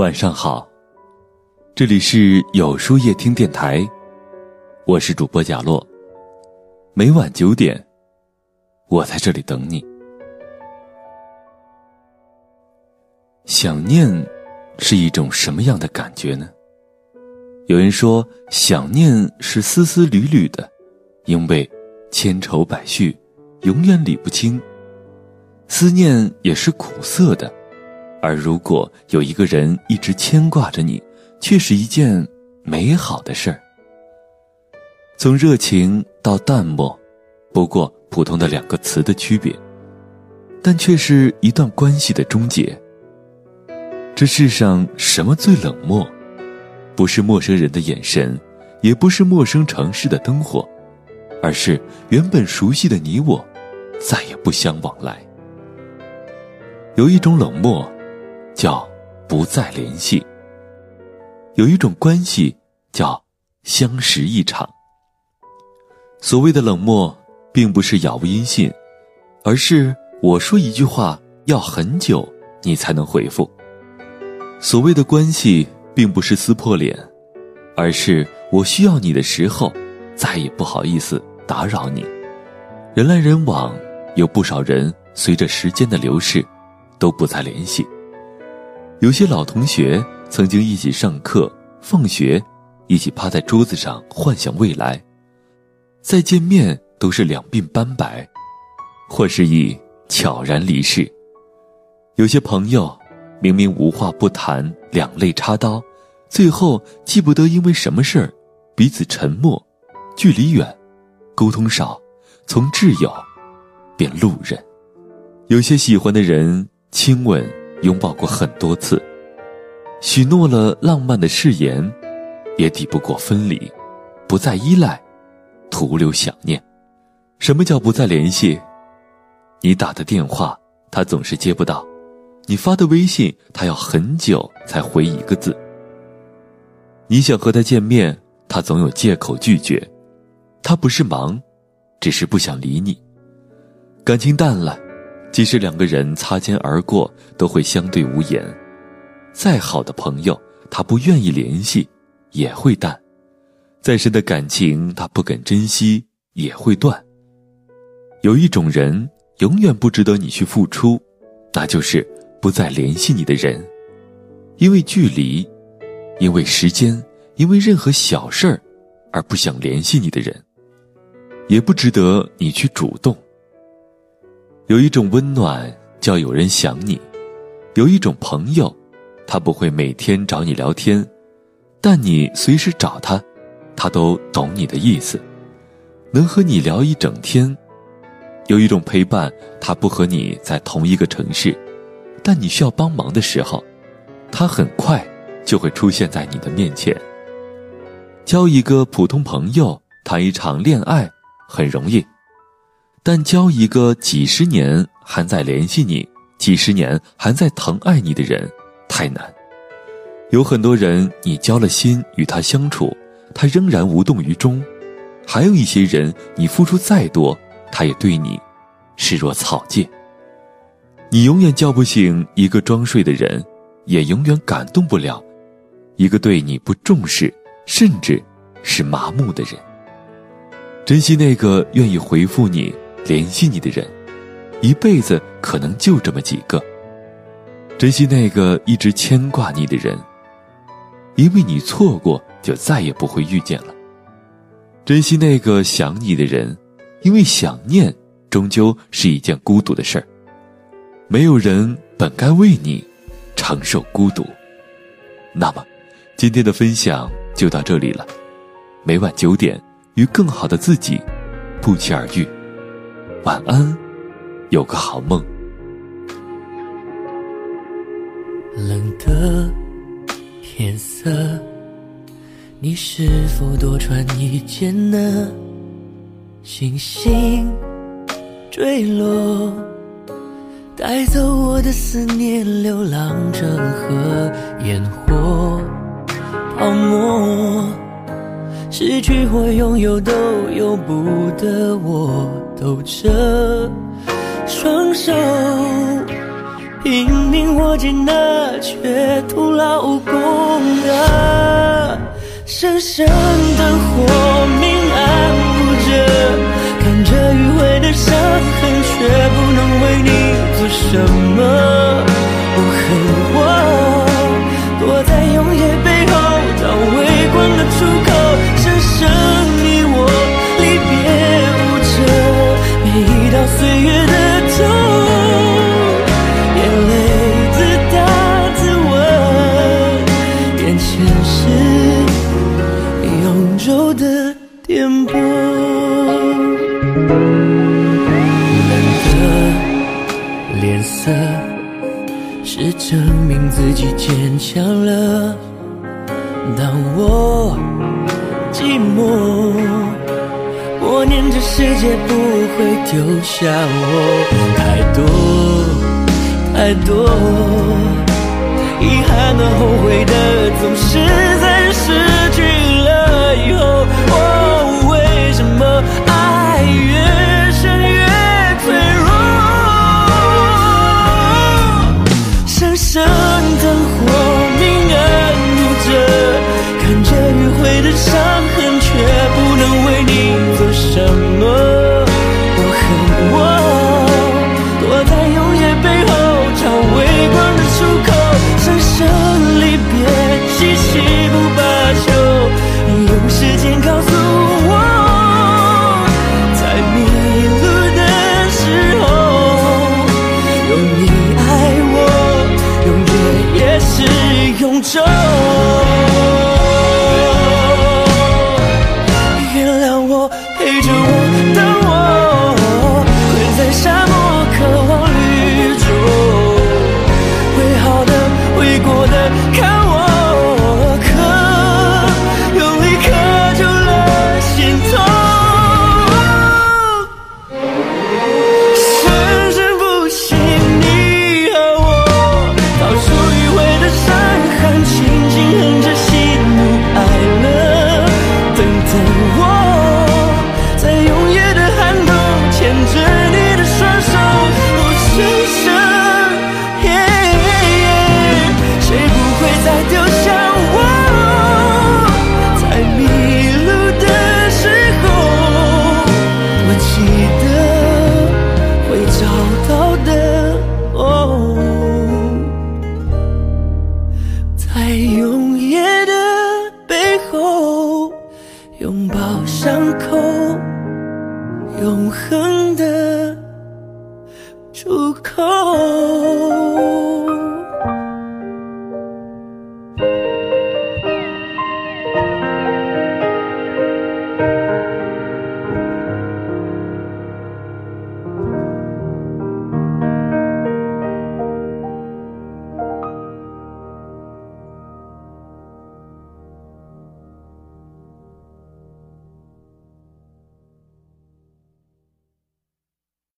晚上好，这里是有书夜听电台，我是主播贾洛。每晚九点，我在这里等你。想念是一种什么样的感觉呢？有人说，想念是丝丝缕缕的，因为千愁百绪，永远理不清。思念也是苦涩的。而如果有一个人一直牵挂着你，却是一件美好的事儿。从热情到淡漠，不过普通的两个词的区别，但却是一段关系的终结。这世上什么最冷漠？不是陌生人的眼神，也不是陌生城市的灯火，而是原本熟悉的你我，再也不相往来。有一种冷漠。叫不再联系。有一种关系叫相识一场。所谓的冷漠，并不是杳无音信，而是我说一句话要很久你才能回复。所谓的关系，并不是撕破脸，而是我需要你的时候，再也不好意思打扰你。人来人往，有不少人随着时间的流逝，都不再联系。有些老同学曾经一起上课、放学，一起趴在桌子上幻想未来，再见面都是两鬓斑白，或是已悄然离世。有些朋友明明无话不谈，两肋插刀，最后记不得因为什么事儿，彼此沉默，距离远，沟通少，从挚友变路人。有些喜欢的人亲吻。拥抱过很多次，许诺了浪漫的誓言，也抵不过分离，不再依赖，徒留想念。什么叫不再联系？你打的电话他总是接不到，你发的微信他要很久才回一个字。你想和他见面，他总有借口拒绝，他不是忙，只是不想理你。感情淡了。即使两个人擦肩而过，都会相对无言。再好的朋友，他不愿意联系，也会淡；再深的感情，他不肯珍惜，也会断。有一种人，永远不值得你去付出，那就是不再联系你的人，因为距离，因为时间，因为任何小事儿，而不想联系你的人，也不值得你去主动。有一种温暖叫有人想你，有一种朋友，他不会每天找你聊天，但你随时找他，他都懂你的意思，能和你聊一整天。有一种陪伴，他不和你在同一个城市，但你需要帮忙的时候，他很快就会出现在你的面前。交一个普通朋友，谈一场恋爱很容易。但交一个几十年还在联系你、几十年还在疼爱你的人，太难。有很多人，你交了心与他相处，他仍然无动于衷；还有一些人，你付出再多，他也对你视若草芥。你永远叫不醒一个装睡的人，也永远感动不了一个对你不重视，甚至是麻木的人。珍惜那个愿意回复你。联系你的人，一辈子可能就这么几个。珍惜那个一直牵挂你的人，因为你错过就再也不会遇见了。珍惜那个想你的人，因为想念终究是一件孤独的事儿。没有人本该为你承受孤独。那么，今天的分享就到这里了。每晚九点，与更好的自己不期而遇。晚安，有个好梦。冷的天色，你是否多穿一件呢？星星坠落，带走我的思念，流浪成河，烟火泡沫。失去或拥有都由不得，我抖着双手，拼命握紧那却徒劳无功啊，生生灯火明暗无着，看着余晖的伤痕，却不能为你做什么。色是证明自己坚强了。当我寂寞默念这世界不会丢下我。太多太多遗憾的后悔的总是永恒的出口。